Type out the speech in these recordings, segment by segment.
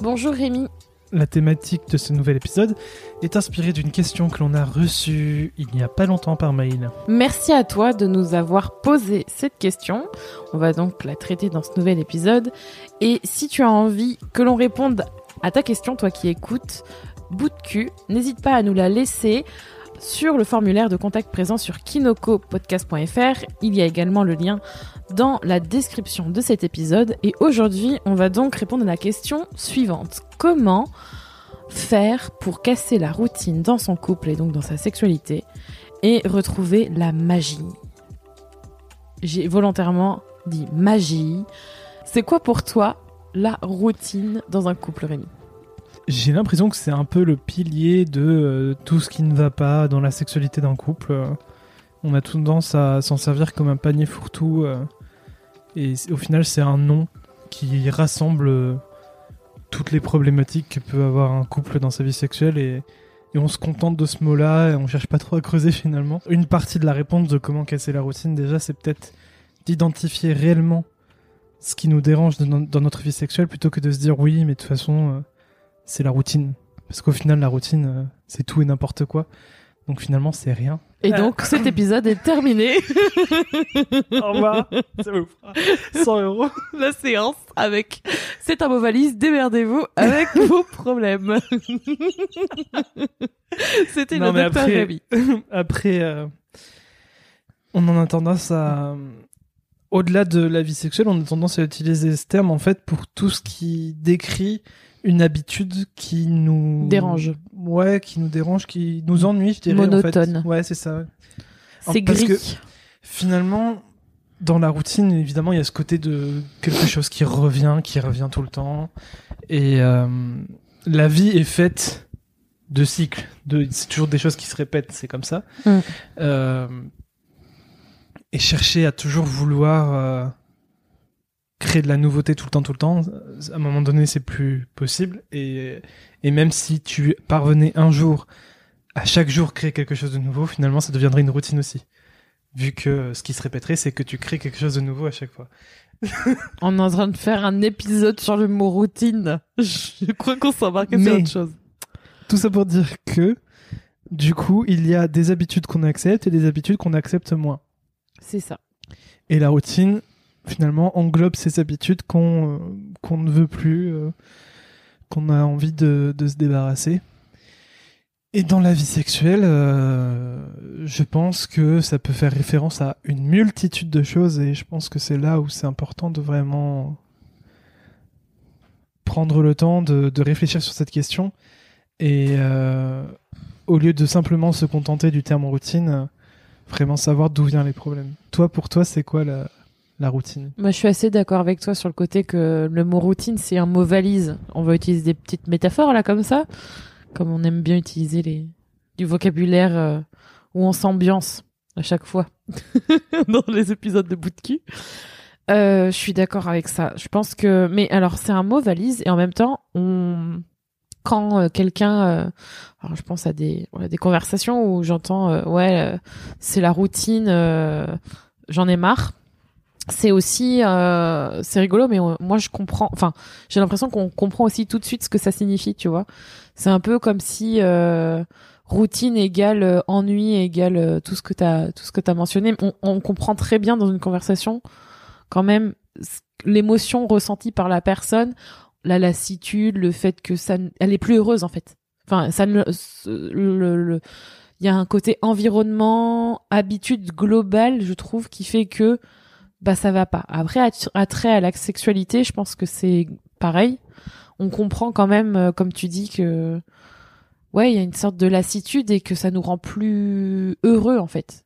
Bonjour Rémi. La thématique de ce nouvel épisode est inspirée d'une question que l'on a reçue il n'y a pas longtemps par mail. Merci à toi de nous avoir posé cette question. On va donc la traiter dans ce nouvel épisode. Et si tu as envie que l'on réponde à ta question, toi qui écoutes, bout de cul, n'hésite pas à nous la laisser sur le formulaire de contact présent sur kinokopodcast.fr. Il y a également le lien dans la description de cet épisode. Et aujourd'hui, on va donc répondre à la question suivante. Comment faire pour casser la routine dans son couple et donc dans sa sexualité et retrouver la magie? J'ai volontairement dit magie. C'est quoi pour toi la routine dans un couple, Rémi? J'ai l'impression que c'est un peu le pilier de euh, tout ce qui ne va pas dans la sexualité d'un couple. on a tendance à s'en servir comme un panier fourre-tout. Euh, et au final, c'est un nom qui rassemble euh, toutes les problématiques que peut avoir un couple dans sa vie sexuelle. Et on se contente de ce mot-là et on cherche pas trop à creuser finalement. Une partie de la réponse de comment casser la routine, déjà, c'est peut-être d'identifier réellement ce qui nous dérange dans notre vie sexuelle plutôt que de se dire oui, mais de toute façon c'est la routine. Parce qu'au final, la routine, euh, c'est tout et n'importe quoi. Donc finalement, c'est rien. Et donc, cet épisode est terminé. Au revoir. Ça vous fera 100 euros. La séance avec C'est un mot valise, démerdez-vous avec vos problèmes. C'était le docteur après, après euh, on en a tendance à... Au-delà de la vie sexuelle, on a tendance à utiliser ce terme en fait pour tout ce qui décrit une habitude qui nous dérange. Ouais, qui nous dérange, qui nous ennuie, je dirais. Monotone. En fait. Ouais, c'est ça. C'est gris. Que, finalement, dans la routine, évidemment, il y a ce côté de quelque chose qui revient, qui revient tout le temps. Et euh, la vie est faite de cycles. De, c'est toujours des choses qui se répètent, c'est comme ça. Mm. Euh, et chercher à toujours vouloir euh, créer de la nouveauté tout le temps, tout le temps, à un moment donné, c'est plus possible. Et, et même si tu parvenais un jour à chaque jour créer quelque chose de nouveau, finalement, ça deviendrait une routine aussi. Vu que ce qui se répéterait, c'est que tu crées quelque chose de nouveau à chaque fois. On est en train de faire un épisode sur le mot routine. Je crois qu'on s'embarque sur autre chose. Tout ça pour dire que, du coup, il y a des habitudes qu'on accepte et des habitudes qu'on accepte moins. C'est ça. Et la routine, finalement englobe ces habitudes qu'on euh, qu'on ne veut plus, euh, qu'on a envie de, de, se débarrasser. Et dans la vie sexuelle, euh, je pense que ça peut faire référence à une multitude de choses et je pense que c'est là où c'est important de vraiment prendre le temps de, de réfléchir sur cette question et au lieu de simplement se contenter du terme routine, vraiment savoir d'où viennent les problèmes. Toi, pour toi, c'est quoi la, la routine. Moi, je suis assez d'accord avec toi sur le côté que le mot routine, c'est un mot valise. On va utiliser des petites métaphores là comme ça, comme on aime bien utiliser les du vocabulaire euh, où on s'ambiance à chaque fois dans les épisodes de bout de cul. Euh, je suis d'accord avec ça. Je pense que, mais alors c'est un mot valise et en même temps, quand euh, quelqu'un, alors je pense à des des conversations où j'entends ouais c'est la routine, j'en ai marre c'est aussi euh, c'est rigolo mais moi je comprends enfin j'ai l'impression qu'on comprend aussi tout de suite ce que ça signifie tu vois. C'est un peu comme si euh, routine égale euh, ennui égale euh, tout ce que t'as tout ce que t'as mentionné. On, on, comprend très bien dans une conversation quand même l'émotion ressentie par la personne la lassitude le fait que ça elle est plus heureuse en fait. Enfin ça ne le, il y a un côté environnement habitude globale je trouve qui fait que bah ça va pas. Après, attrait à la sexualité, je pense que c'est pareil. On comprend quand même, euh, comme tu dis, que ouais, il y a une sorte de lassitude et que ça nous rend plus heureux en fait.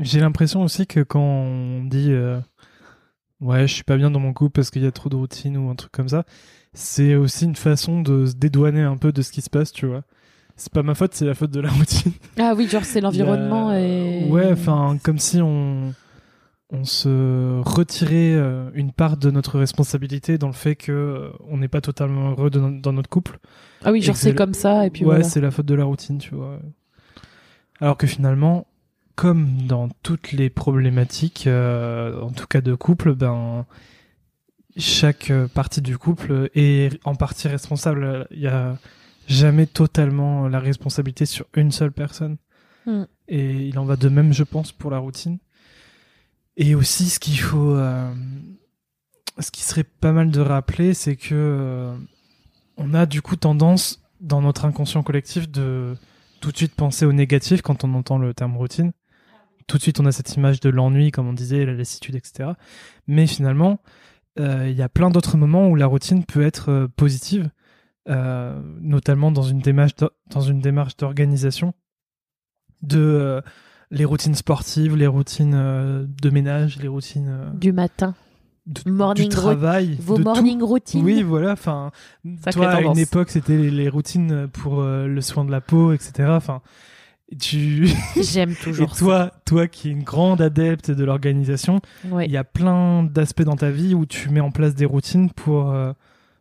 J'ai l'impression aussi que quand on dit euh, ouais, je suis pas bien dans mon couple parce qu'il y a trop de routine ou un truc comme ça, c'est aussi une façon de se dédouaner un peu de ce qui se passe, tu vois. C'est pas ma faute, c'est la faute de la routine. Ah oui, genre c'est l'environnement a- et. Ouais, enfin, comme si on, on se retirait euh, une part de notre responsabilité dans le fait que euh, on n'est pas totalement heureux de dans notre couple. Ah oui, genre c'est comme ça et puis ouais, voilà. c'est la faute de la routine, tu vois. Alors que finalement, comme dans toutes les problématiques, euh, en tout cas de couple, ben chaque partie du couple est en partie responsable. Il y a jamais totalement la responsabilité sur une seule personne. Mm. Et il en va de même, je pense, pour la routine. Et aussi, ce qu'il faut, euh, ce qui serait pas mal de rappeler, c'est que euh, on a du coup tendance dans notre inconscient collectif de tout de suite penser au négatif quand on entend le terme routine. Tout de suite, on a cette image de l'ennui, comme on disait, la lassitude, etc. Mais finalement, euh, il y a plein d'autres moments où la routine peut être positive, notamment dans une démarche dans une démarche d'organisation de les routines sportives, les routines euh, de ménage, les routines euh, Du matin. de- Morning du travail, Vos de tout. morning routines. Oui, voilà. Enfin, toi, à une époque, c'était les, les routines pour euh, le soin de la peau, etc. Enfin, tu J'aime et toujours toi, toi qui es une grande adepte de l'organisation, il y a plein d'aspects dans ta vie où tu mets en place des routines pour euh,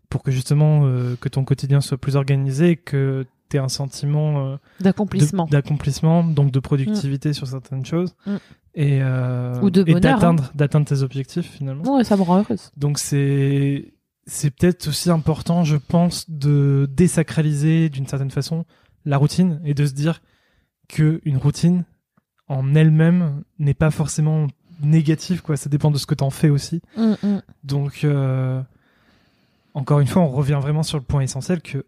pour que justement euh, que ton quotidien soit plus organisé, et que tu un sentiment euh, D'accomplissement. d'accomplissement, donc de productivité sur certaines choses. Mm. Et, euh, Ou de bonheur, hein. d'atteindre d'atteindre tes objectifs finalement. Ouais, ça me rend heureuse. Donc c'est c'est peut-être aussi important, je pense, de désacraliser d'une certaine façon la routine et de se dire que une routine en elle-même n'est pas forcément négative, quoi. Ça dépend de ce que t'en fais aussi. Mm, mm. Donc euh, encore une fois, on revient vraiment sur le point essentiel que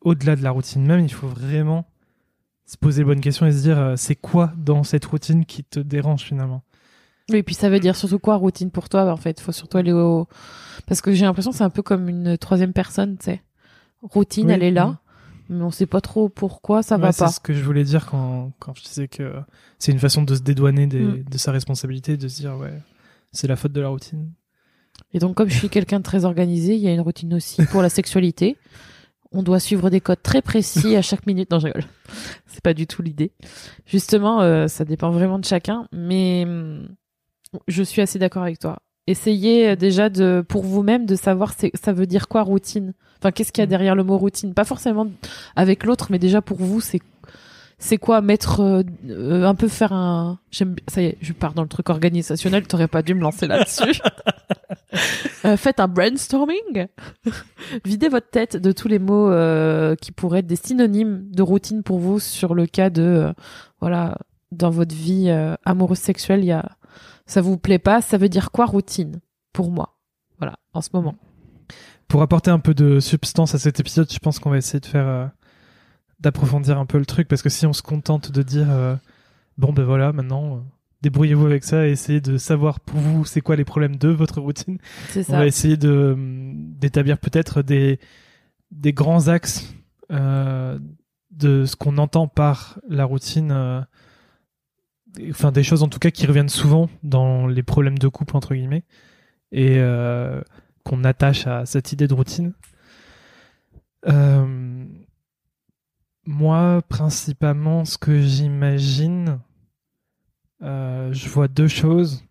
au-delà de la routine même, il faut vraiment se poser les bonnes questions et se dire euh, c'est quoi dans cette routine qui te dérange finalement? Oui, et puis ça veut dire surtout quoi routine pour toi? En fait faut surtout aller au parce que j'ai l'impression que c'est un peu comme une troisième personne tu sais routine Oui, elle est oui. là mais on sait pas trop pourquoi ça Ouais, va c'est pas ce que je voulais dire quand, quand je disais que c'est une façon de se dédouaner des- Mm. de sa responsabilité, de se dire ouais, c'est la faute de la routine. et donc comme je suis quelqu'un de très organisé il y a une routine aussi pour la sexualité on doit suivre des codes très précis à chaque minute. Non je rigole. C'est pas du tout l'idée. Justement euh, ça dépend vraiment de chacun mais hum, je suis assez d'accord avec toi. Essayez euh, déjà de pour vous-même de savoir ça veut dire quoi routine? Enfin qu'est-ce qu'il y a Mm. derrière le mot routine? Pas forcément avec l'autre mais déjà pour vous c'est c'est quoi mettre euh, un peu faire un j'aime ça y est je pars dans le truc organisationnel t'aurais pas dû me lancer là-dessus Euh, faites un brainstorming. Videz votre tête de tous les mots euh, qui pourraient être des synonymes de routine pour vous sur le cas de euh, voilà dans votre vie amoureuse sexuelle il y a ça vous plaît pas ça veut dire quoi routine pour moi? Voilà en ce moment. Pour apporter un peu de substance à cet épisode, je pense qu'on va essayer de faire d'approfondir un peu le truc parce que si on se contente de dire bon ben voilà maintenant débrouillez-vous avec ça et essayez de savoir pour vous c'est quoi les problèmes de votre routine. c'est On ça va essayer de hum, d'établir peut-être des des grands axes euh, de ce qu'on entend par la routine. euh, enfin des choses en tout cas qui reviennent souvent dans les problèmes de couple entre guillemets et euh, qu'on attache à cette idée de routine. Euh, moi, principalement, ce que j'imagine, euh, je vois deux choses.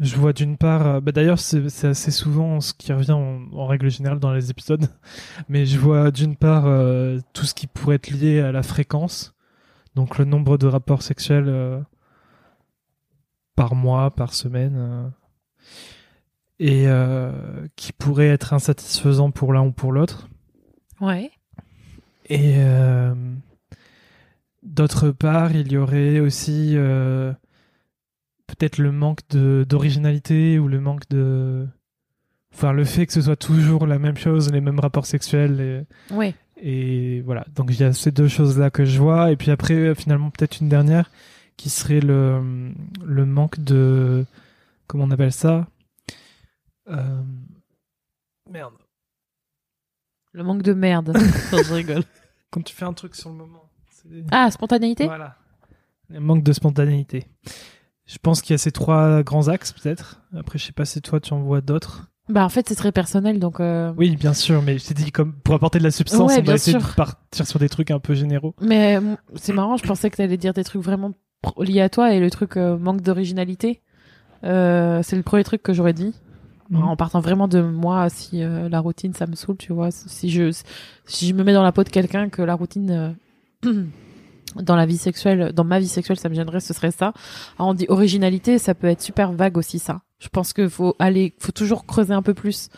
Je vois d'une part, euh, bah d'ailleurs c'est assez souvent ce qui revient en, en règle générale dans les épisodes, mais je vois d'une part euh, tout ce qui pourrait être lié à la fréquence, donc le nombre de rapports sexuels euh, par mois, par semaine, et qui pourrait être insatisfaisant pour l'un ou pour l'autre. ouais Et d'autre part, il y aurait aussi euh, peut-être le manque de d'originalité ou le manque de, enfin le fait que ce soit toujours la même chose, les mêmes rapports sexuels et, ouais et voilà. Donc il y a ces deux choses là que je vois et puis après euh, finalement peut-être une dernière qui serait le le manque de comment on appelle ça? Euh, merde le manque de merde Non, je rigole quand tu fais un truc sur le moment. ah spontanéité? Voilà. Le manque de spontanéité. Je pense qu'il y a ces trois grands axes, peut-être. Après, je sais pas si toi, tu en vois d'autres. Bah en fait c'est très personnel donc. euh, Oui, bien sûr, mais je t'ai dit comme pour apporter de la substance, Ouais, on va essayer sûr. de partir sur des trucs un peu généraux. Mais euh, c'est marrant, je pensais que t'allais dire des trucs vraiment liés à toi et le truc euh, manque d'originalité. Euh, c'est le premier truc que j'aurais dit. Mhm. En partant vraiment de moi, si la routine ça me saoule, tu vois. Si je si je me mets dans la peau de quelqu'un que la routine dans la vie sexuelle, dans ma vie sexuelle, ça me gênerait, ce serait ça. Alors, on dit originalité, ça peut être super vague aussi ça. Je pense qu'il faut aller, faut toujours creuser un peu plus.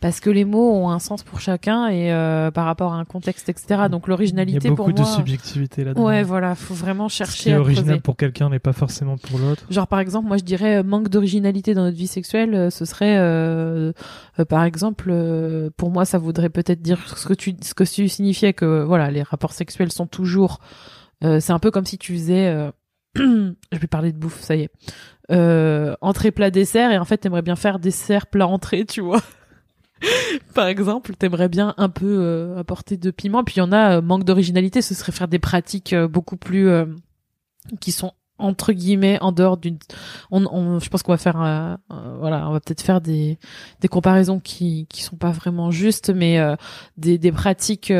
Parce que les mots ont un sens pour chacun et euh, par rapport à un contexte, etc. Donc Il y l'originalité a pour beaucoup de moi, subjectivité là-dedans. Ouais, voilà, faut vraiment Ce qui chercher est à original creuser. pour quelqu'un n'est pas forcément pour l'autre. Genre par exemple, moi je dirais euh, manque d'originalité dans notre vie sexuelle, euh, ce serait euh, euh, par exemple pour moi ça voudrait peut-être dire ce que tu ce que tu signifiais que voilà, les rapports sexuels sont toujours c'est un peu comme si tu faisais je vais parler de bouffe, ça y est. Entrée plat dessert et en fait t'aimerais bien faire dessert plat entrée, tu vois. Par exemple, t'aimerais bien un peu euh, apporter de piment, puis il y en a euh, manque d'originalité, ce serait faire des pratiques euh, beaucoup plus euh, qui sont entre guillemets en dehors d'une on, on je pense qu'on va faire euh, voilà on va peut-être faire des des comparaisons qui qui sont pas vraiment justes mais des des pratiques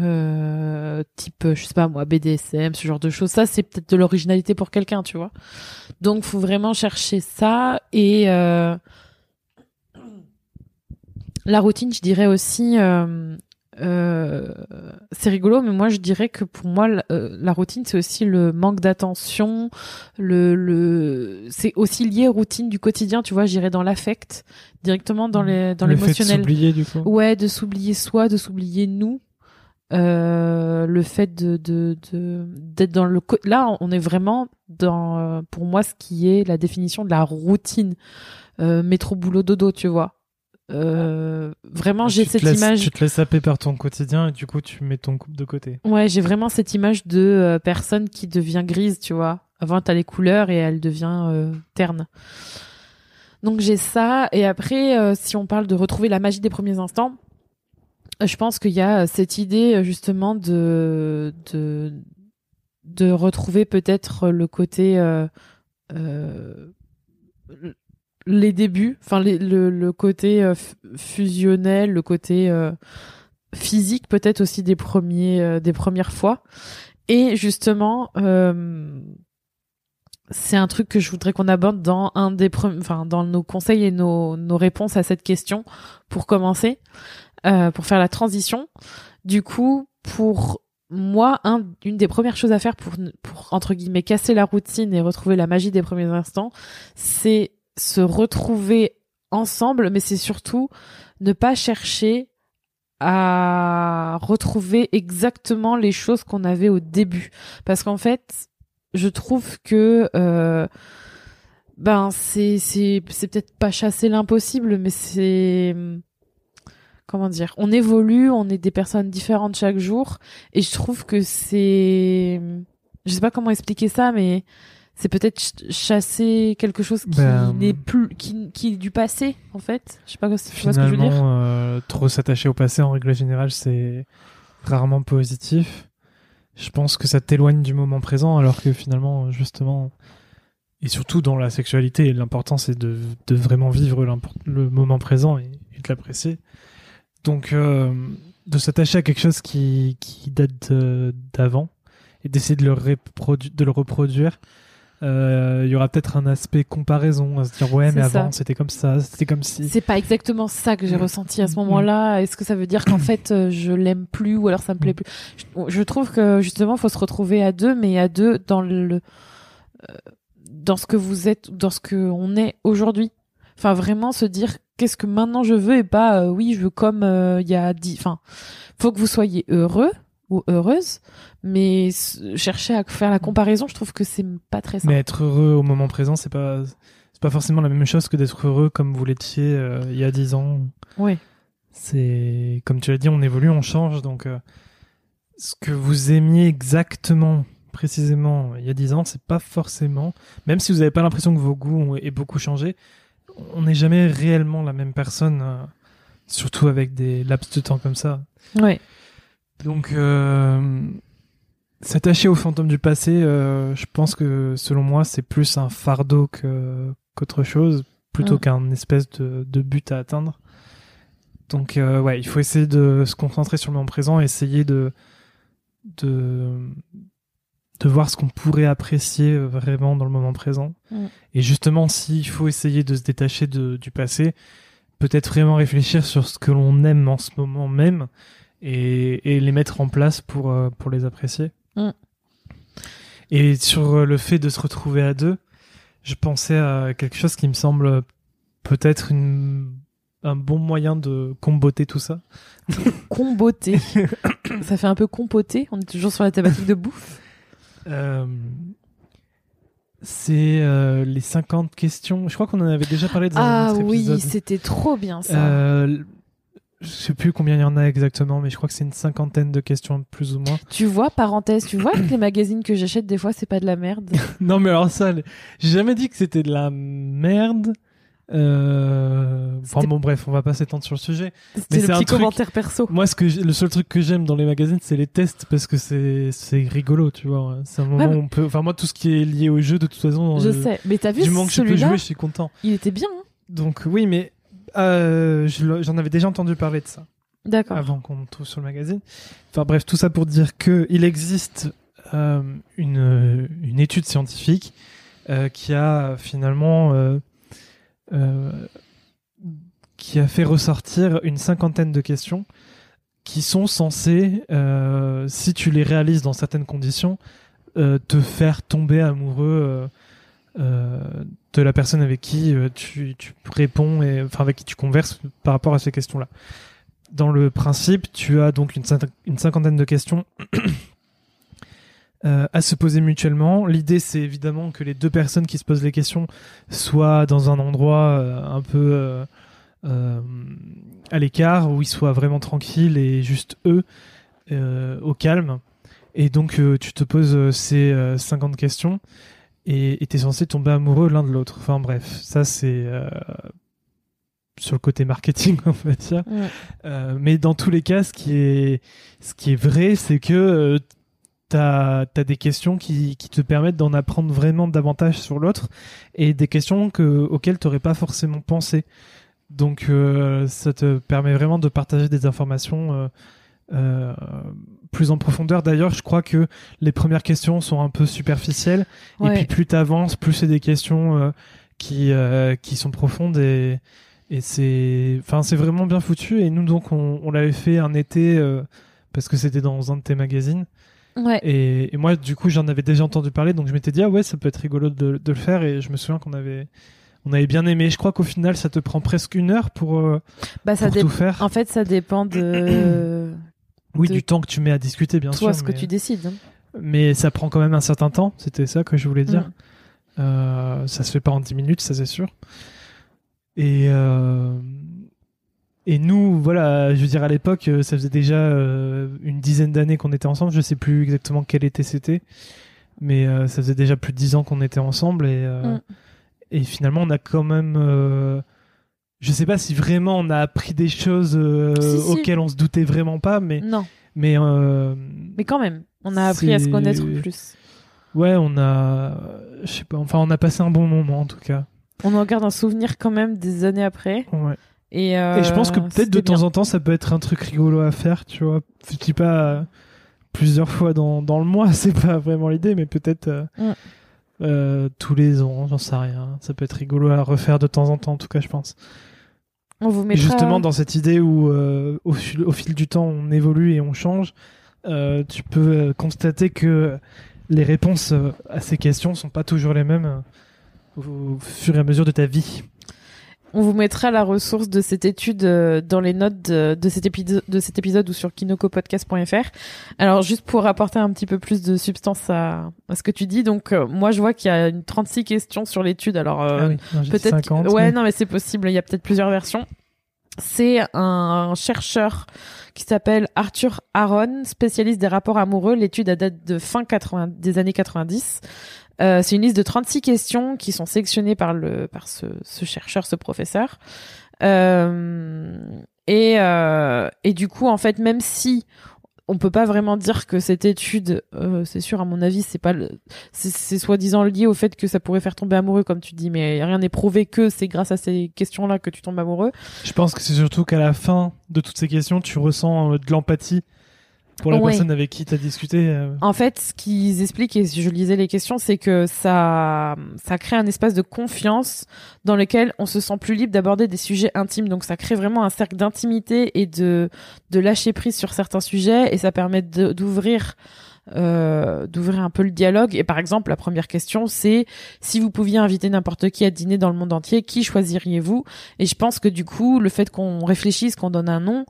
euh, type je sais pas moi BDSM ce genre de choses. Ça c'est peut-être de l'originalité pour quelqu'un tu vois. Donc faut vraiment chercher ça et euh, la routine je dirais aussi euh, euh, c'est rigolo, mais moi je dirais que pour moi la, euh, la routine c'est aussi le manque d'attention, le, le c'est aussi lié aux routines du quotidien, tu vois, j'irais dans l'affect, directement dans les dans Le de l'émotionnel. s'oublier du coup. Ouais, de s'oublier soi, de s'oublier nous. Euh, le fait de de de- d'être dans le là on est vraiment dans euh, pour moi ce qui est la définition de la routine euh, métro boulot dodo tu vois euh, vraiment j'ai Ah, te cette laisses- image Tu te laisses saper par ton quotidien et du coup tu mets ton couple de côté. Ouais, j'ai vraiment cette image de euh, personne qui devient grise, tu vois. Avant, t'as les couleurs et elle devient euh, terne. Donc j'ai ça. Et après, si on parle de retrouver la magie des premiers instants, je pense qu'il y a cette idée justement de de de retrouver peut-être le côté les débuts, enfin le, le côté euh, fusionnel, le côté euh, physique peut-être aussi des premiers euh, des premières fois. Et justement, c'est un truc que je voudrais qu'on aborde dans un des enfin dans nos conseils et nos, nos réponses à cette question pour commencer, euh, pour faire la transition. Du coup, pour moi, un, une des premières choses à faire pour, pour entre guillemets casser la routine et retrouver la magie des premiers instants, c'est se retrouver ensemble, mais c'est surtout ne pas chercher à retrouver exactement les choses qu'on avait au début. Parce qu'en fait, je trouve que euh, ben c'est c'est c'est peut-être pas chasser l'impossible, mais c'est comment dire, on évolue, on est des personnes différentes chaque jour, et je trouve que c'est, je sais pas comment expliquer ça, mais c'est peut-être ch- chasser quelque chose qui Ben, n'est plus, qui, qui est du passé en fait. Je sais pas, tu vois ce que je veux dire. Euh, trop s'attacher au passé en règle générale, c'est rarement positif. Je pense que ça t'éloigne du moment présent, alors que finalement, justement, et surtout dans la sexualité, l'important c'est de, de vraiment vivre le moment présent et, et de l'apprécier. Donc, euh, de s'attacher à quelque chose qui, qui date d'avant et d'essayer de de le reproduire. Euh, Il y aura peut-être un aspect comparaison, à se dire ouais, mais ça. avant c'était comme ça, c'était comme si. C'est pas exactement ça que j'ai Mm. ressenti à ce Mm. moment-là. Est-ce que ça veut dire qu'en fait euh, je l'aime plus ou alors ça me plaît Mm. plus? Je, je trouve que justement faut se retrouver à deux, mais à deux dans le euh, dans ce que vous êtes, dans ce que on est aujourd'hui. Enfin vraiment se dire qu'est-ce que maintenant je veux et pas euh, oui je veux comme euh, il y a dix. Enfin faut que vous soyez heureux ou heureuse, mais chercher à faire la comparaison, je trouve que c'est pas très simple. Mais être heureux au moment présent, c'est pas c'est pas forcément la même chose que d'être heureux comme vous l'étiez euh, il y a dix ans. Oui. C'est comme tu l'as dit, on évolue, on change. Donc, euh, ce que vous aimiez exactement, précisément il y a dix ans, c'est pas forcément. Même si vous n'avez pas l'impression que vos goûts ont aient beaucoup changé, on n'est jamais réellement la même personne, euh, surtout avec des laps de temps comme ça. Ouais. Donc, euh, S'attacher aux fantômes du passé, euh, je pense que selon moi, c'est plus un fardeau qu'autre chose, plutôt qu'un espèce de, de but à atteindre. Donc euh, ouais, il faut essayer de se concentrer sur le moment présent, essayer de de de voir ce qu'on pourrait apprécier vraiment dans le moment présent. Et justement, s'il faut essayer de se détacher de- du passé, peut-être vraiment réfléchir sur ce que l'on aime en ce moment même et, et les mettre en place pour, euh, pour les apprécier. Mm. Et sur euh, le fait de se retrouver à deux, je pensais à quelque chose qui me semble peut-être une- un bon moyen de comboter tout ça. Comboté. ça fait un peu compoté. On est toujours sur la thématique de bouffe. Euh, c'est euh, les 50 questions. Je crois qu'on en avait déjà parlé dans un Ah autre oui, épisode. c'était trop bien ça. Euh, je sais plus combien il y en a exactement, mais je crois que c'est une cinquantaine de questions plus ou moins. Tu vois, parenthèse, tu vois que les magazines que j'achète, des fois, c'est pas de la merde? non, mais alors ça, j'ai jamais dit que c'était de la merde. Euh... Enfin bon, bref, on va pas s'étendre sur le sujet. C'était le petit truc- commentaire perso. Moi, ce que le seul truc que j'aime dans les magazines, c'est les tests parce que c'est c'est rigolo, tu vois. C'est un moment Ouais, où on peut. Enfin, moi, tout ce qui est lié au jeu, de toute façon, Je euh, sais. Mais t'as vu du moment que je peux jouer, je suis content. Il était bien. hein Donc oui, mais euh, j'en avais déjà entendu parler de ça. D'accord. avant qu'on trouve sur le magazine. Enfin bref, tout ça pour dire que il existe euh, une, une étude scientifique euh, qui a finalement qui a fait ressortir une cinquantaine de questions qui sont censées, si tu les réalises dans certaines conditions, te faire tomber amoureux de la personne avec qui euh, tu, réponds et enfin avec qui tu converses par rapport à ces questions-là dans le principe, tu as donc une, cinq- une cinquantaine de questions euh, à se poser mutuellement. L'idée, c'est évidemment que les deux personnes qui se posent les questions soient dans un endroit euh, un peu à l'écart, où ils soient vraiment tranquilles et juste eux, au calme. Et donc, tu te poses ces euh, 50 questions et tu es censé tomber amoureux l'un de l'autre. Enfin bref, ça c'est euh, sur le côté marketing, on va dire. Ouais. Euh, mais dans tous les cas, ce qui est, ce qui est vrai, c'est que euh, t'as as des questions qui, qui te permettent d'en apprendre vraiment davantage sur l'autre et des questions que, auxquelles t'aurais pas forcément pensé. Donc, euh, ça te permet vraiment de partager des informations euh, plus en profondeur. D'ailleurs, je crois que les premières questions sont un peu superficielles. Et puis plus t'avances, plus c'est des questions euh, qui, euh, qui sont profondes. Et, et c'est enfin c'est vraiment bien foutu. Et nous donc on, on l'avait fait un été euh, parce que c'était dans un de tes magazines. Ouais. et, et moi du coup j'en avais déjà entendu parler. Donc je m'étais dit ah ouais ça peut être rigolo de, de le faire. Et je me souviens qu'on avait on avait bien aimé. Je crois qu'au final ça te prend presque une heure pour, euh, Bah, ça pour tout faire. En fait, ça dépend de oui de du temps que tu mets à discuter bien toi, sûr ce que tu décides. hein. mais ça prend quand même un certain temps c'était ça que je voulais dire Mm. Euh, ça se fait pas en 10 minutes, ça c'est sûr. Et, euh, et nous, voilà, je veux dire, à l'époque, euh, ça faisait déjà euh, une dizaine d'années qu'on était ensemble. Je sais plus exactement quel été c'était, mais ça faisait déjà plus de 10 ans qu'on était ensemble. Et, Mm. et finalement, on a quand même. Je sais pas si vraiment on a appris des choses euh, Si, si. auxquelles on se doutait vraiment pas, mais. Non, mais euh, mais quand même, on a appris à se connaître plus. ouais, on a. Je sais pas, enfin, on a passé un bon moment en tout cas. On en garde un souvenir quand même des années après. Ouais. Et, euh, Et je pense que peut-être de temps en temps, ça peut être un truc rigolo à faire, tu vois. Je dis pas plusieurs fois dans, dans le mois, c'est pas vraiment l'idée, mais peut-être euh, tous les ans, j'en sais rien. Ça peut être rigolo à refaire de temps en temps, en tout cas, je pense. On vous Et mettra. justement, dans cette idée où euh, au, fil, au fil du temps, on évolue et on change, euh, tu peux euh, constater que les réponses euh, à ces questions sont pas toujours les mêmes euh, au, au fur et à mesure de ta vie. On vous mettra la ressource de cette étude euh, dans les notes de, de cet, épisode, de cet épisode ou sur kinokopodcast.fr. Alors, juste pour apporter un petit peu plus de substance à, à ce que tu dis, donc euh, moi je vois qu'il y a une 36 questions sur l'étude. Alors, euh, ah oui, peut-être 50. ouais mais- non mais c'est possible il y a peut-être plusieurs versions c'est un chercheur qui s'appelle Arthur Aaron spécialiste des rapports amoureux. L'étude a date de fin 80 des années 90 Euh, c'est une liste de 36 questions qui sont sélectionnées par le ce chercheur ce professeur. Euh, et euh, et du coup en fait même si on peut pas vraiment dire que cette étude, euh, c'est sûr à mon avis, c'est pas, c'est soi-disant lié au fait que ça pourrait faire tomber amoureux comme tu dis, mais rien n'est prouvé que c'est grâce à ces questions-là que tu tombes amoureux. Je pense que c'est surtout qu'à la fin de toutes ces questions, tu ressens euh, de l'empathie pour la personne avec qui tu as discuté. Euh. En fait, ce qu'ils expliquent, et si je lisais les questions, c'est que ça, ça crée un espace de confiance dans lequel on se sent plus libre d'aborder des sujets intimes. Donc ça crée vraiment un cercle d'intimité et de, de lâcher prise sur certains sujets et ça permet d'ouvrir euh, d'ouvrir un peu le dialogue. Et par exemple, la première question, c'est si vous pouviez inviter n'importe qui à dîner dans le monde entier, qui choisiriez-vous? Et je pense que du coup, le fait qu'on réfléchisse, qu'on donne un nom,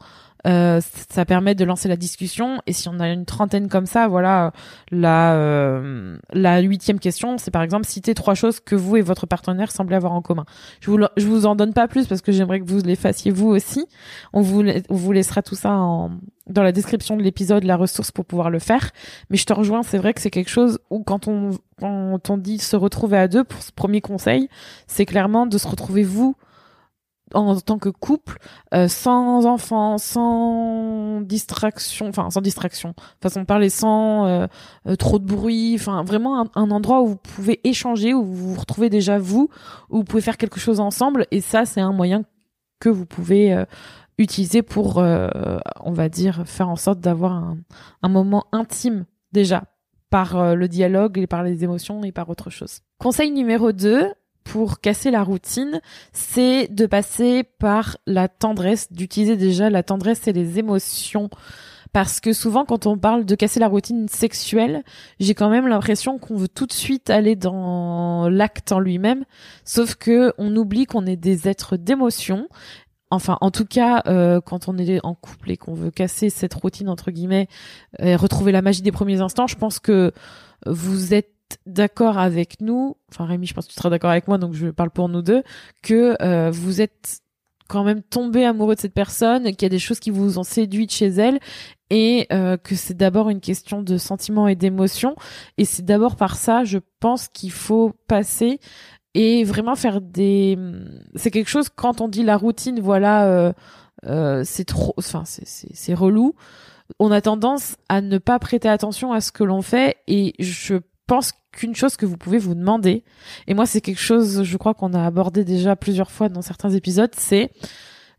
euh, ça permet de lancer la discussion. Et si on a une trentaine comme ça, voilà, la euh, la huitième question, c'est par exemple citer trois choses que vous et votre partenaire semblez avoir en commun. Je vous vous en donne pas plus parce que j'aimerais que vous les fassiez vous aussi. On vous laissera tout ça dans la description de l'épisode la ressource pour pouvoir le faire. Mais je te rejoins, c'est vrai que c'est quelque chose où quand on dit se retrouver à deux pour ce premier conseil, c'est clairement de se retrouver vous en tant que couple, euh, sans enfants, sans distraction, enfin sans distraction, façon parler, sans euh, euh, trop de bruit, enfin vraiment un, endroit où vous pouvez échanger, où vous vous retrouvez déjà vous, où vous pouvez faire quelque chose ensemble, et ça c'est un moyen que vous pouvez utiliser pour, on va dire, faire en sorte d'avoir un, un moment intime déjà par le dialogue et par les émotions et par autre chose. Conseil numéro 2, pour casser la routine, c'est de passer par la tendresse, d'utiliser déjà la tendresse et les émotions. Parce que souvent, quand on parle de casser la routine sexuelle, j'ai quand même l'impression qu'on veut tout de suite aller dans l'acte en lui-même, sauf que on oublie qu'on est des êtres d'émotion. Enfin, en tout cas, euh, quand on est en couple et qu'on veut casser cette routine entre guillemets, et retrouver la magie des premiers instants, je pense que vous êtes d'accord avec nous, enfin Rémi, je pense que tu seras d'accord avec moi, donc je parle pour nous deux, que euh, vous êtes quand même tombé amoureux de cette personne, qu'il y a des choses qui vous ont séduit chez elle et euh, que c'est d'abord une question de sentiments et d'émotions. Et c'est d'abord par ça, je pense qu'il faut passer et vraiment faire des... C'est quelque chose, quand on dit la routine, voilà, euh, euh, c'est trop... Enfin, c'est relou. On a tendance à ne pas prêter attention à ce que l'on fait et je pense qu'une chose que vous pouvez vous demander, et moi c'est quelque chose, je crois qu'on a abordé déjà plusieurs fois dans certains épisodes, c'est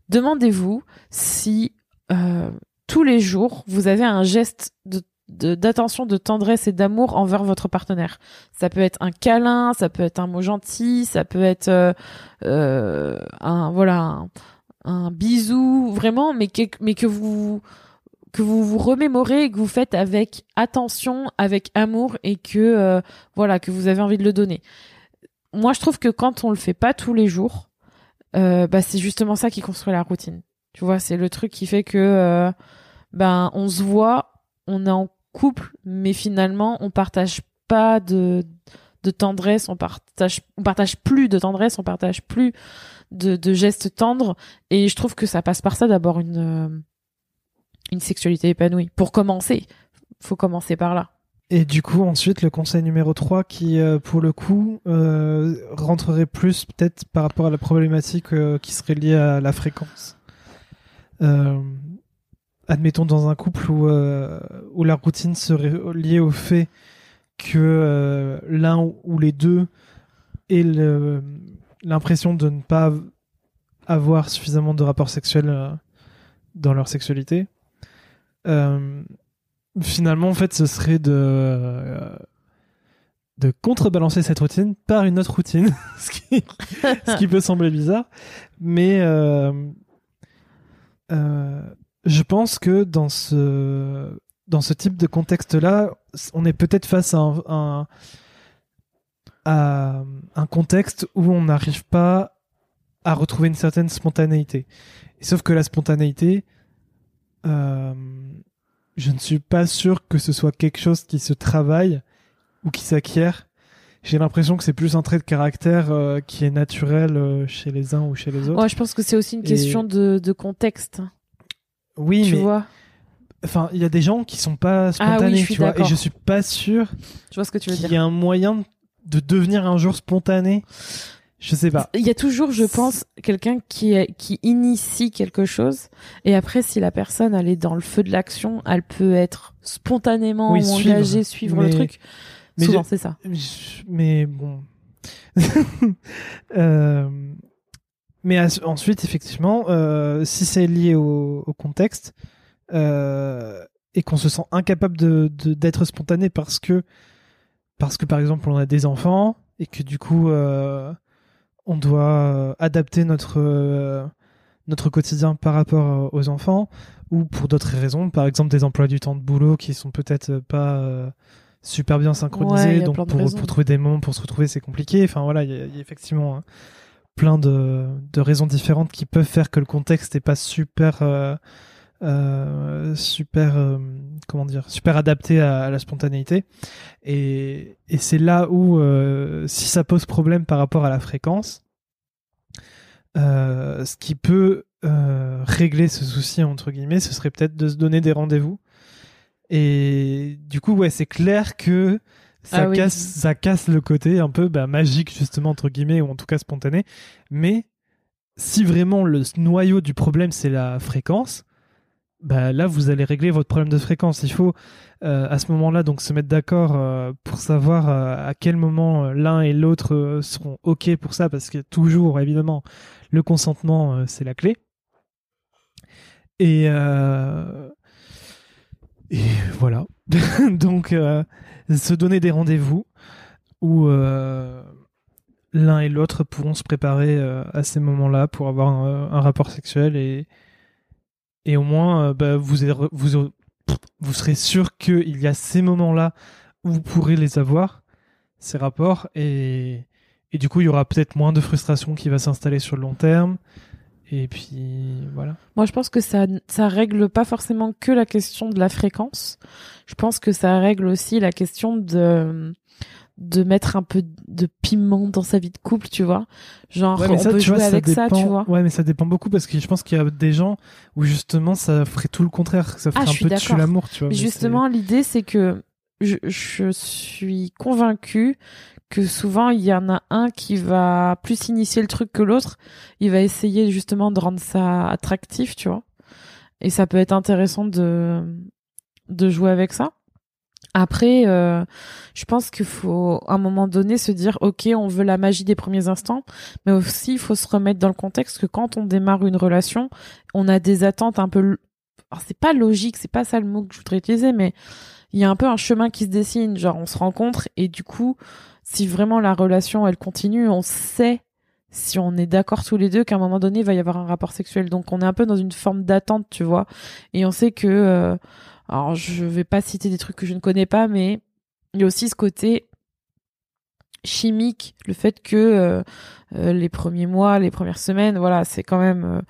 demandez-vous si euh, tous les jours vous avez un geste de d'attention, de, tendresse et d'amour envers votre partenaire. Ça peut être un câlin, ça peut être un mot gentil, ça peut être euh, euh un voilà un, un, bisou vraiment, mais que mais que vous que vous vous remémorez et que vous faites avec attention, avec amour et que euh, voilà que vous avez envie de le donner. Moi, je trouve que quand on le fait pas tous les jours, euh, bah c'est justement ça qui construit la routine. Tu vois, c'est le truc qui fait que euh, ben on se voit, on est en couple, mais finalement on partage pas de de tendresse, on partage on partage plus de tendresse, on partage plus de, de gestes tendres et je trouve que ça passe par ça d'abord une une sexualité épanouie. Pour commencer, faut commencer par là. Et du coup, ensuite, le conseil numéro 3 qui, euh, pour le coup, euh, rentrerait plus peut-être par rapport à la problématique euh, qui serait liée à la fréquence. admettons dans un couple où, où la routine serait liée au fait que l'un ou les deux aient l'impression de ne pas avoir suffisamment de rapports sexuels dans leur sexualité euh, finalement, en fait, ce serait de euh, de contrebalancer cette routine par une autre routine, ce, qui, peut sembler bizarre, mais euh, je pense que dans ce dans ce type de contexte-là, on est peut-être face à un, à un contexte où on n'arrive pas à retrouver une certaine spontanéité. sauf que la spontanéité, je ne suis pas sûr que ce soit quelque chose qui se travaille ou qui s'acquiert. J'ai l'impression que c'est plus un trait de caractère euh, qui est naturel euh, chez les uns ou chez les autres. Ouais, je pense que c'est aussi une question de, de, contexte. Oui, tu mais vois. Enfin, il y a des gens qui sont pas spontanés, ah, tu vois, et je suis pas sûr. Je vois ce que tu veux dire. Qu'il y a un moyen de devenir un jour spontané Je sais pas. Il y a toujours, je pense, quelqu'un qui qui initie quelque chose et après si la personne elle est dans le feu de l'action, elle peut être spontanément Oui, ou suivre. engagée, suivre le truc. mais Souvent je- c'est ça. Mais bon. Euh, Mais ensuite, effectivement, euh, si c'est lié au, au contexte euh, et qu'on se sent incapable de de- d'être spontané parce que parce que par exemple on a des enfants et que du coup euh, on doit euh, adapter notre euh, notre quotidien par rapport aux enfants ou pour d'autres raisons, par exemple des emplois du temps de boulot qui sont peut-être pas euh, super bien synchronisés, donc pour, trouver des moments pour se retrouver c'est compliqué. Enfin voilà, il y, a- il y a effectivement hein, plein de, de raisons différentes qui peuvent faire que le contexte n'est pas super euh, euh, super euh, comment dire super adapté à, à la spontanéité. Et, et c'est là où euh, si ça pose problème par rapport à la fréquence ce qui peut régler ce souci entre guillemets ce serait peut-être de se donner des rendez-vous. Et du coup ouais c'est clair que ça Ah oui. casse ça casse le côté un peu bah, magique justement entre guillemets ou en tout cas spontané. Mais si vraiment le noyau du problème c'est la fréquence bah là vous allez régler votre problème de fréquence. Il faut euh, à ce moment-là donc se mettre d'accord euh, pour savoir euh, à quel moment l'un et l'autre seront ok pour ça parce que toujours évidemment le consentement c'est la clé. Et voilà. Donc se donner des rendez-vous où l'un et l'autre pourront se préparer à ces moments-là pour avoir un, un rapport sexuel et et au moins euh, bah, vous, vous vous serez sûr qu'il y a ces moments-là où vous pourrez les avoir ces rapports. Et et du coup il y aura peut-être moins de frustration qui va s'installer sur le long terme. Et puis voilà. Moi, je pense que ça, ça règle pas forcément que la question de la fréquence. Je pense que ça règle aussi la question de, de mettre un peu de piment dans sa vie de couple, tu vois. Genre, Ouais, on ça, peut jouer vois, avec ça, dépend- tu vois. Ouais, mais ça dépend beaucoup parce que je pense qu'il y a des gens où justement ça ferait tout le contraire, ça ferait Ah, je un peu d'accord. l'amour, tu vois. Mais mais justement, l'idée, c'est que je, je suis convaincue que souvent, il y en a un qui va plus initier le truc que l'autre. Il va essayer justement de rendre ça attractif, tu vois. Et ça peut être intéressant de, de jouer avec ça. Après, euh, je pense qu'il faut, à un moment donné, se dire, OK, on veut la magie des premiers instants, mais aussi, il faut se remettre dans le contexte que quand on démarre une relation, on a des attentes un peu... Alors, c'est pas logique, c'est pas ça le mot que je voudrais utiliser, mais il y a un peu un chemin qui se dessine. Genre, on se rencontre et du coup, si vraiment la relation, elle continue, on sait si on est d'accord tous les deux qu'à un moment donné, il va y avoir un rapport sexuel. Donc, on est un peu dans une forme d'attente, tu vois. Et on sait que... euh, alors, je vais pas citer des trucs que je ne connais pas, mais il y a aussi ce côté chimique, le fait que euh, euh, les premiers mois, les premières semaines, voilà, c'est quand même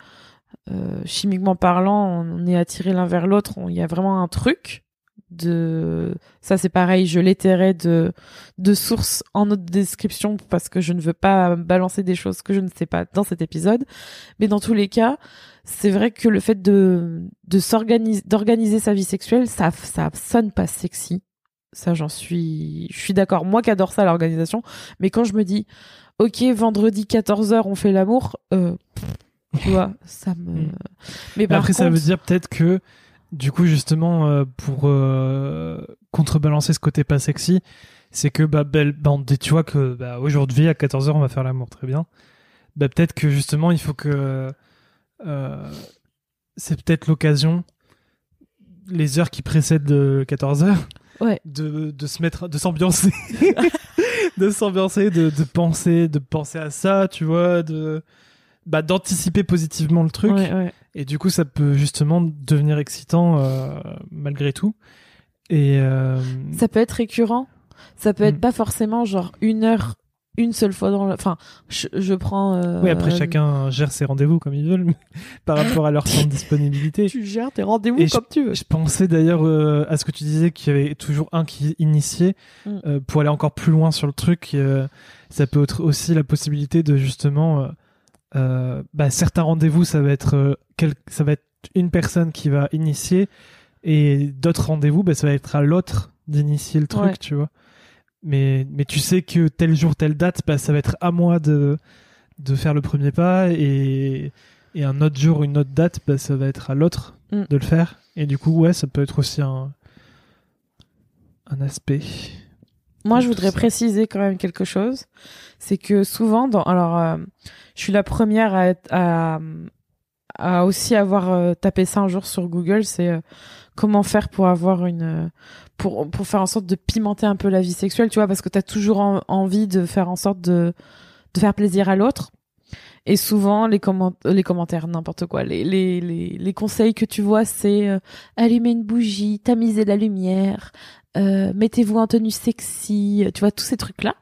euh, chimiquement parlant, on est attiré l'un vers l'autre. Il y a vraiment un truc de ça, c'est pareil. Je l'étairai de de sources en notre description parce que je ne veux pas balancer des choses que je ne sais pas dans cet épisode. Mais dans tous les cas, c'est vrai que le fait de de s'organiser d'organiser sa vie sexuelle, ça ça sonne pas sexy. Ça, j'en suis, je suis d'accord. Moi qui adore ça, l'organisation. Mais quand je me dis, ok, vendredi 14h, on fait l'amour, euh, tu vois, ça me. Mm. Mais par après, ça veut dire peut-être que, du coup, justement, euh, pour euh, contrebalancer ce côté pas sexy, c'est que, bah, belle, bah, on dit, tu vois que bah, aujourd'hui, à 14h, on va faire l'amour, très bien. Bah, peut-être que, justement, il faut que. euh, c'est peut-être l'occasion, les heures qui précèdent euh, 14h, Ouais. de, de se mettre, de s'ambiancer. de s'ambiancer, de, de penser, de penser à ça, tu vois, de. Bah, d'anticiper positivement le truc. Ouais, ouais. Et du coup, ça peut justement devenir excitant euh, malgré tout. Et euh, Ça peut être récurrent. Ça peut être Mm. pas forcément genre une heure, une seule fois dans le. Enfin, je, je prends. euh, oui, après chacun gère ses rendez-vous comme ils veulent par rapport à leur temps de disponibilité. Tu gères tes rendez-vous comme tu veux. Je pensais d'ailleurs euh, à ce que tu disais qu'il y avait toujours un qui initiait Mm. euh, pour aller encore plus loin sur le truc. ça peut être aussi la possibilité de justement euh, bah, certains rendez-vous, ça va être euh, quel- ça va être une personne qui va initier et d'autres rendez-vous, bah, ça va être à l'autre d'initier le truc, Ouais. tu vois. mais, mais tu sais que tel jour, telle date, bah, ça va être à moi de, de faire le premier pas et, et un autre jour, une autre date, bah, ça va être à l'autre Mm. de le faire. Et du coup, ouais, ça peut être aussi un, un aspect. Moi, je voudrais préciser quand même quelque chose. C'est que souvent, dans, alors, euh, je suis la première à, être- à, à aussi avoir euh, tapé ça un jour sur Google. C'est euh, comment faire pour avoir une, pour pour faire en sorte de pimenter un peu la vie sexuelle, tu vois, parce que t'as toujours en- envie de faire en sorte de de faire plaisir à l'autre. Et souvent, les, comment les commentaires, n'importe quoi, les, les, les, les conseils que tu vois, c'est euh, allumer une bougie, tamiser la lumière, euh, mettez-vous en tenue sexy, tu vois, tous ces trucs-là.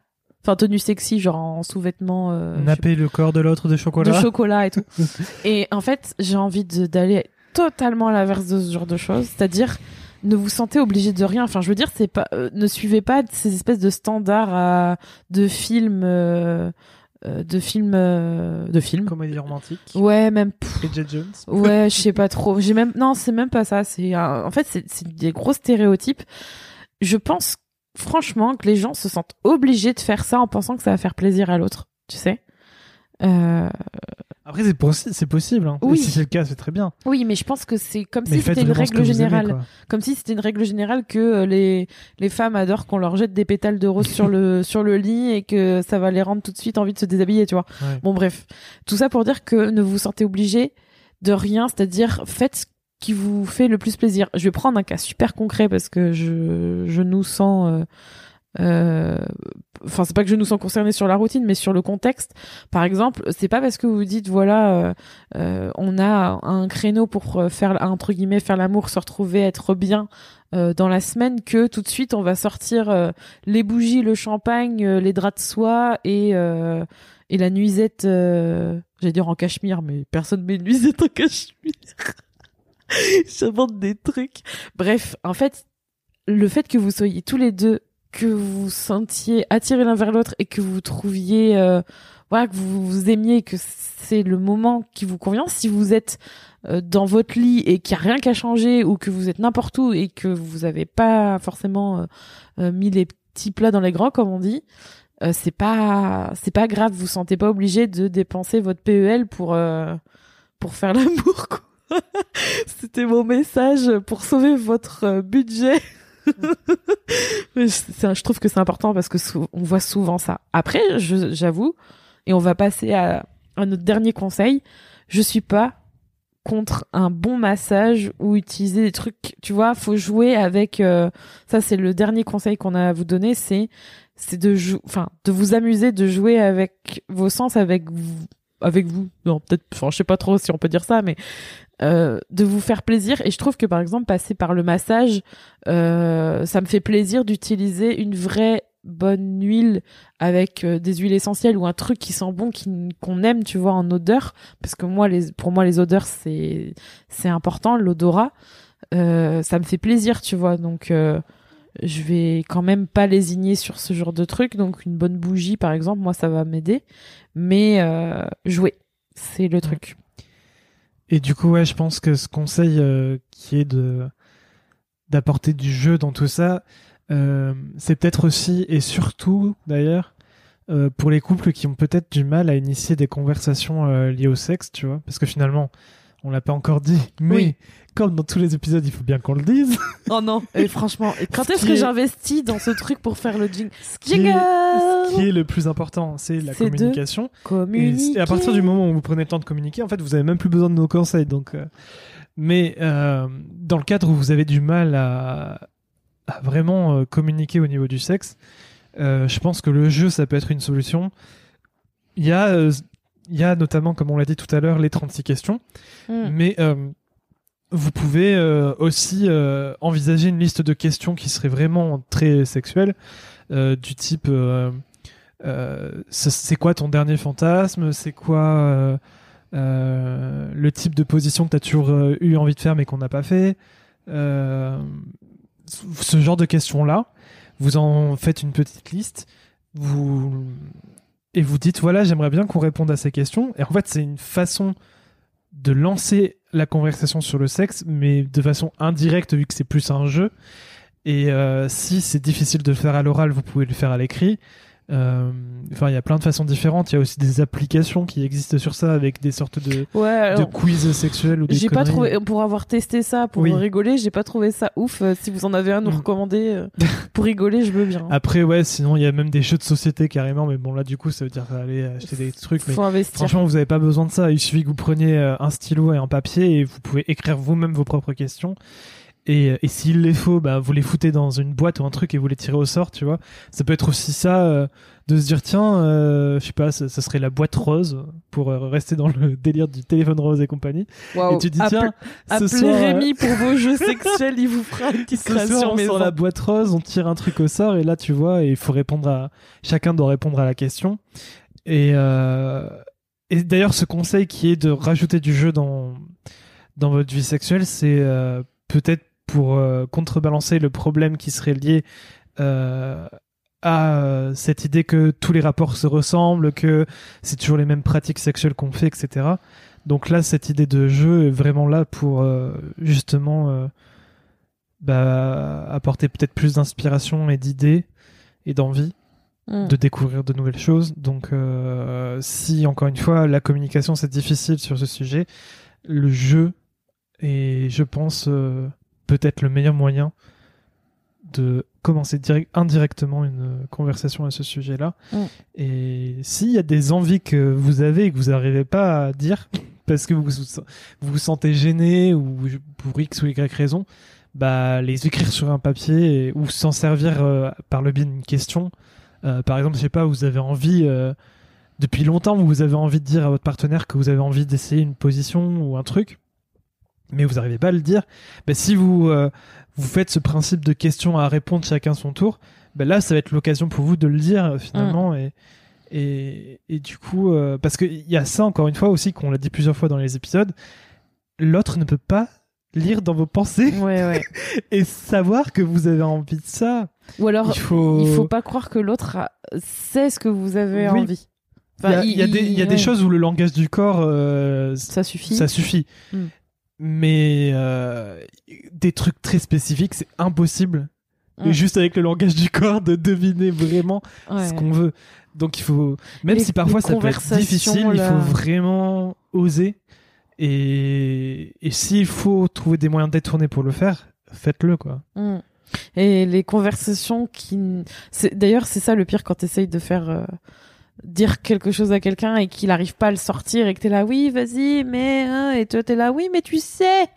Enfin, tenue sexy, genre en sous-vêtements euh, Napper le corps de l'autre de chocolat. de chocolat et tout. et en fait, j'ai envie d'aller totalement à l'inverse de ce genre de choses, c'est-à-dire ne vous sentez obligé de rien. Enfin, je veux dire, c'est pas, euh, ne suivez pas ces espèces de standards euh, de films, euh, euh, de films, euh, de films. Comédie romantique. Ouais, même. pff, Bridget Jones. Ouais, je sais pas trop. J'ai même non, c'est même pas ça. C'est en fait c'est des gros stéréotypes. Je pense franchement que les gens se sentent obligés de faire ça en pensant que ça va faire plaisir à l'autre. Tu sais. Euh, Après, c'est possi- c'est possible. Hein. Oui. Et si c'est le cas, c'est très bien. oui, mais je pense que c'est comme Mais si c'était une règle aimez, générale. comme si c'était une règle générale que euh, les les femmes adorent qu'on leur jette des pétales de rose sur le sur le lit et que ça va les rendre tout de suite envie de se déshabiller, tu vois. Ouais. Bon bref, tout ça pour dire que ne vous sentez obligé de rien, c'est-à-dire faites ce qui vous fait le plus plaisir. Je vais prendre un cas super concret parce que je je nous sens euh, euh, enfin c'est pas que je nous sens concernés sur la routine mais sur le contexte par exemple c'est pas parce que vous dites voilà euh, euh, on a un créneau pour faire entre guillemets faire l'amour se retrouver être bien dans la semaine que tout de suite on va sortir les bougies le champagne les draps de soie et et la nuisette j'allais dire en cachemire mais personne met une nuisette en cachemire j'invente des trucs. Bref en fait le fait que vous soyez tous les deux que vous sentiez attirés l'un vers l'autre et que vous trouviez euh, voilà que vous vous aimiez que c'est le moment qui vous convient si vous êtes euh, dans votre lit et qu'il n'y a rien qu'à changer ou que vous êtes n'importe où et que vous avez pas forcément euh, euh, mis les petits plats dans les grands comme on dit euh, c'est pas c'est pas grave. Vous sentez pas obligé de dépenser votre PEL pour euh, pour faire l'amour quoi c'était mon message pour sauver votre euh, budget je trouve que c'est important parce que on voit souvent ça. Après, j'avoue, et on va passer à, à notre dernier conseil. Je suis pas contre un bon massage ou utiliser des trucs. Tu vois, faut jouer avec. euh, ça, c'est le dernier conseil qu'on a à vous donner. C'est c'est de enfin de vous amuser, de jouer avec vos sens, avec vous, avec vous. Non, peut-être. Enfin, je sais pas trop si on peut dire ça, mais euh, de vous faire plaisir. Et je trouve que par exemple, passer par le massage, euh, ça me fait plaisir d'utiliser une vraie bonne huile avec euh, des huiles essentielles ou un truc qui sent bon qui qu'on aime tu vois en odeur. Parce que moi les pour moi les odeurs c'est c'est important l'odorat. Euh, ça me fait plaisir tu vois. Donc euh, je vais quand même pas lésigner sur ce genre de truc. Donc une bonne bougie par exemple moi ça va m'aider. Mais euh, jouer c'est le truc Et du coup, ouais, je pense que ce conseil euh, qui est d'apporter du jeu dans tout ça, euh, c'est peut-être aussi et surtout d'ailleurs euh, pour les couples qui ont peut-être du mal à initier des conversations liées au sexe, tu vois, parce que finalement, on l'a pas encore dit, mais Oui. comme dans tous les épisodes, il faut bien qu'on le dise. oh non et franchement et quand Ce est-ce que est- j'investis dans ce truc pour faire le jing qui est- jingle? Ce qui est le plus important, c'est la communication. Et, à partir du moment où vous prenez le temps de communiquer, en fait, vous avez même plus besoin de nos conseils. Donc, euh, mais euh, dans le cadre où vous avez du mal à, à vraiment euh, communiquer au niveau du sexe, euh, je pense que le jeu, ça peut être une solution. Il y a, euh, il y a notamment, comme on l'a dit tout à l'heure, les 36 questions. Mm. Mais euh, vous pouvez euh, aussi euh, envisager une liste de questions qui seraient vraiment très sexuelles, euh, du type c'est quoi ton dernier fantasme? C'est quoi le type de position que tu as toujours eu envie de faire mais qu'on n'a pas fait? Ce genre de questions-là, vous en faites une petite liste, vous et vous dites voilà j'aimerais bien qu'on réponde à ces questions. Et en fait c'est une façon de lancer la conversation sur le sexe, mais de façon indirecte vu que c'est plus un jeu. Et euh, si c'est difficile de le faire à l'oral, vous pouvez le faire à l'écrit. Euh, Enfin, il y a plein de façons différentes. Il y a aussi des applications qui existent sur ça avec des sortes de, Ouais, de quiz sexuels ou des j'ai pas trouvé pour avoir testé ça pour Oui. rigoler, j'ai pas trouvé ça ouf. Euh, Si vous en avez un nous Mm. recommander euh, pour rigoler, je veux bien. Après, ouais, sinon il y a même des jeux de société carrément, mais bon là du coup ça veut dire aller acheter des trucs. Mais Faut investir. franchement, vous avez pas besoin de ça. Il suffit que vous preniez un stylo et un papier et vous pouvez écrire vous-même vos propres questions. Et, et s'il les faut, bah, vous les foutez dans une boîte ou un truc et vous les tirez au sort, tu vois. Ça peut être aussi ça, euh, de se dire tiens, euh, je sais pas, ça, ça serait la boîte rose pour euh, rester dans le délire du téléphone rose et compagnie. Waouh. Et tu dis Appel- tiens, ce appelez soir, euh, Rémi pour vos jeux sexuels, il vous fera une petite Ce soir, création on maison. sort la boîte rose, on tire un truc au sort, et là, tu vois, et il faut répondre à. Chacun doit répondre à la question. Et, euh, et d'ailleurs, ce conseil qui est de rajouter du jeu dans, dans votre vie sexuelle, c'est euh, peut-être pour euh, contrebalancer le problème qui serait lié euh, à euh, cette idée que tous les rapports se ressemblent, que c'est toujours les mêmes pratiques sexuelles qu'on fait, etc. Donc là, cette idée de jeu est vraiment là pour euh, justement euh, bah, apporter peut-être plus d'inspiration et d'idées et d'envie Mm. de découvrir de nouvelles choses. Donc, euh, si encore une fois la communication c'est difficile sur ce sujet, le jeu est, je pense, peut-être le meilleur moyen de commencer direct, indirectement une conversation à ce sujet-là. Et s'il y a des envies que vous avez et que vous n'arrivez pas à dire parce que vous vous, vous vous sentez gêné ou pour X ou Y raison, bah, les écrire sur un papier et- ou s'en servir euh, par le biais d'une question. Euh, par exemple, je sais pas, vous avez envie, euh, depuis longtemps, vous avez envie de dire à votre partenaire que vous avez envie d'essayer une position ou un truc, mais vous n'arrivez pas à le dire. Bah, si vous, euh, vous faites ce principe de question à répondre chacun son tour, bah, là, ça va être l'occasion pour vous de le dire euh, finalement. Et, et, et du coup, euh, parce qu'il y a ça encore une fois aussi, qu'on l'a dit plusieurs fois dans les épisodes, l'autre ne peut pas lire dans vos pensées Ouais, ouais. et savoir que vous avez envie de ça. Ou alors, il faut, il faut pas croire que l'autre a- sait ce que vous avez Oui. envie. Il y a, Enfin, il y a des, il y a des ouais, choses où le langage du corps, euh, Ça suffit. ça suffit. Mm. Mais euh, des trucs très spécifiques, c'est impossible. Et juste avec le langage du corps, de deviner vraiment Ouais. ce qu'on veut. Donc il faut, même Les- si parfois ça peut être difficile, il faut vraiment oser. Et, et s'il faut trouver des moyens détournés pour le faire, faites-le quoi. Mm. Et les conversations qui. D'ailleurs, c'est ça le pire quand tu essayes de faire. euh, dire quelque chose à quelqu'un et qu'il arrive pas à le sortir et que t'es là, oui, vas-y, mais. hein, et toi, t'es là, oui, mais tu sais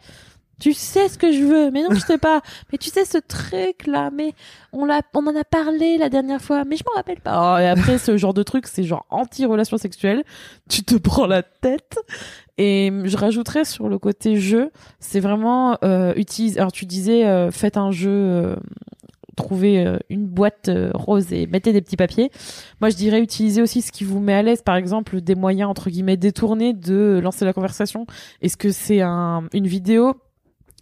tu sais ce que je veux, mais non, je sais pas. Mais tu sais ce truc là, mais on l'a, on en a parlé la dernière fois, mais je m'en rappelle pas. Oh, et après, ce genre de truc, c'est genre anti-relation sexuelle. Tu te prends la tête. Et je rajouterais sur le côté jeu, c'est vraiment euh, utilise. Alors tu disais, euh, faites un jeu, euh, trouvez euh, une boîte euh, rose et mettez des petits papiers. Moi, je dirais utiliser aussi ce qui vous met à l'aise, par exemple des moyens entre guillemets détournés de lancer la conversation. Est-ce que c'est un, une vidéo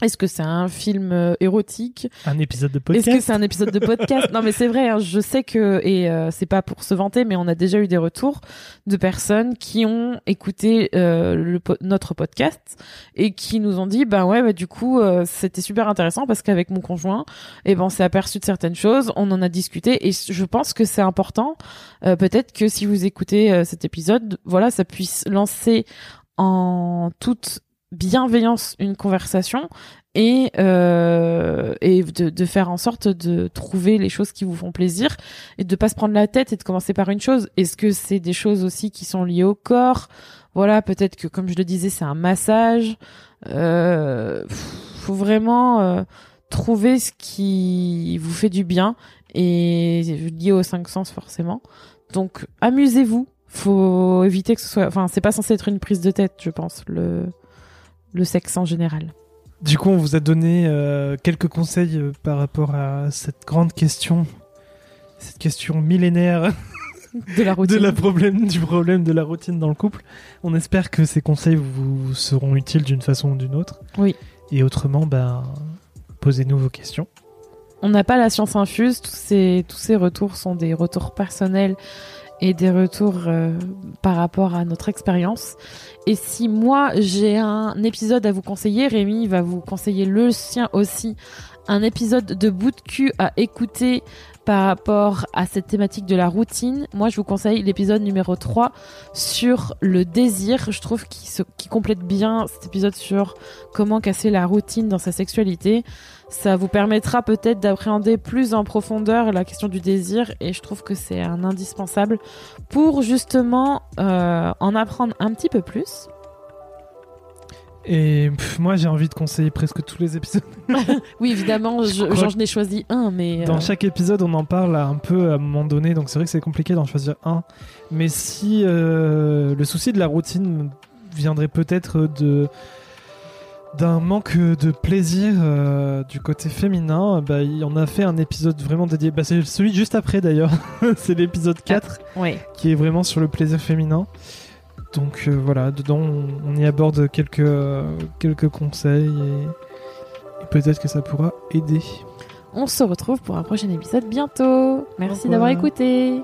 est-ce que c'est un film euh, érotique? Un épisode de Est-ce podcast? que c'est un épisode de podcast? Non, mais c'est vrai. hein, je sais que et euh, c'est pas pour se vanter, mais on a déjà eu des retours de personnes qui ont écouté euh, le notre podcast et qui nous ont dit, bah ouais, bah du coup, euh, c'était super intéressant parce qu'avec mon conjoint, eh ben, on s'est aperçu de certaines choses, on en a discuté et je pense que c'est important. euh, Peut-être que si vous écoutez cet épisode, voilà, ça puisse lancer en toute bienveillance une conversation et euh, et de, de faire en sorte de trouver les choses qui vous font plaisir et de pas se prendre la tête et de commencer par une chose. Est-ce que c'est des choses aussi qui sont liées au corps? Voilà peut-être que comme je le disais c'est un massage. Euh, faut vraiment euh, trouver ce qui vous fait du bien et lié aux cinq sens forcément. Donc amusez-vous. Faut éviter que ce soit enfin c'est pas censé être une prise de tête je pense le le sexe en général Du coup, on vous a donné euh, quelques conseils euh, par rapport à cette grande question, cette question millénaire de la de routine la problème, du problème de la routine dans le couple. On espère que ces conseils vous seront utiles d'une façon ou d'une autre. Oui. Et autrement, ben, posez-nous vos questions. on n'a pas la science infuse. Tous ces, tous ces retours sont des retours personnels et des retours euh, par rapport à notre expérience. Et si moi j'ai un épisode à vous conseiller, Rémi va vous conseiller le sien aussi un épisode de bout de cul à écouter par rapport à cette thématique de la routine, moi je vous conseille l'épisode numéro 3 sur le désir. Je trouve qu'il complète bien cet épisode sur comment casser la routine dans sa sexualité. Ça vous permettra peut-être d'appréhender plus en profondeur la question du désir et je trouve que c'est un indispensable pour justement euh, en apprendre un petit peu plus. Et moi, j'ai envie de conseiller presque tous les épisodes. oui, évidemment, je, n'ai choisi un, mais. Dans euh, chaque épisode, on en parle un peu à un moment donné, donc c'est vrai que c'est compliqué d'en choisir un. Mais si euh, le souci de la routine viendrait peut-être de d'un manque de plaisir euh, du côté féminin, bah, on a fait un épisode vraiment dédié. Bah, c'est celui juste après d'ailleurs. c'est l'épisode 4 qui est vraiment sur le plaisir féminin. Donc euh, voilà, dedans on, y aborde quelques, quelques conseils et, peut-être que ça pourra aider. On se retrouve pour un prochain épisode bientôt. Merci d'avoir écouté.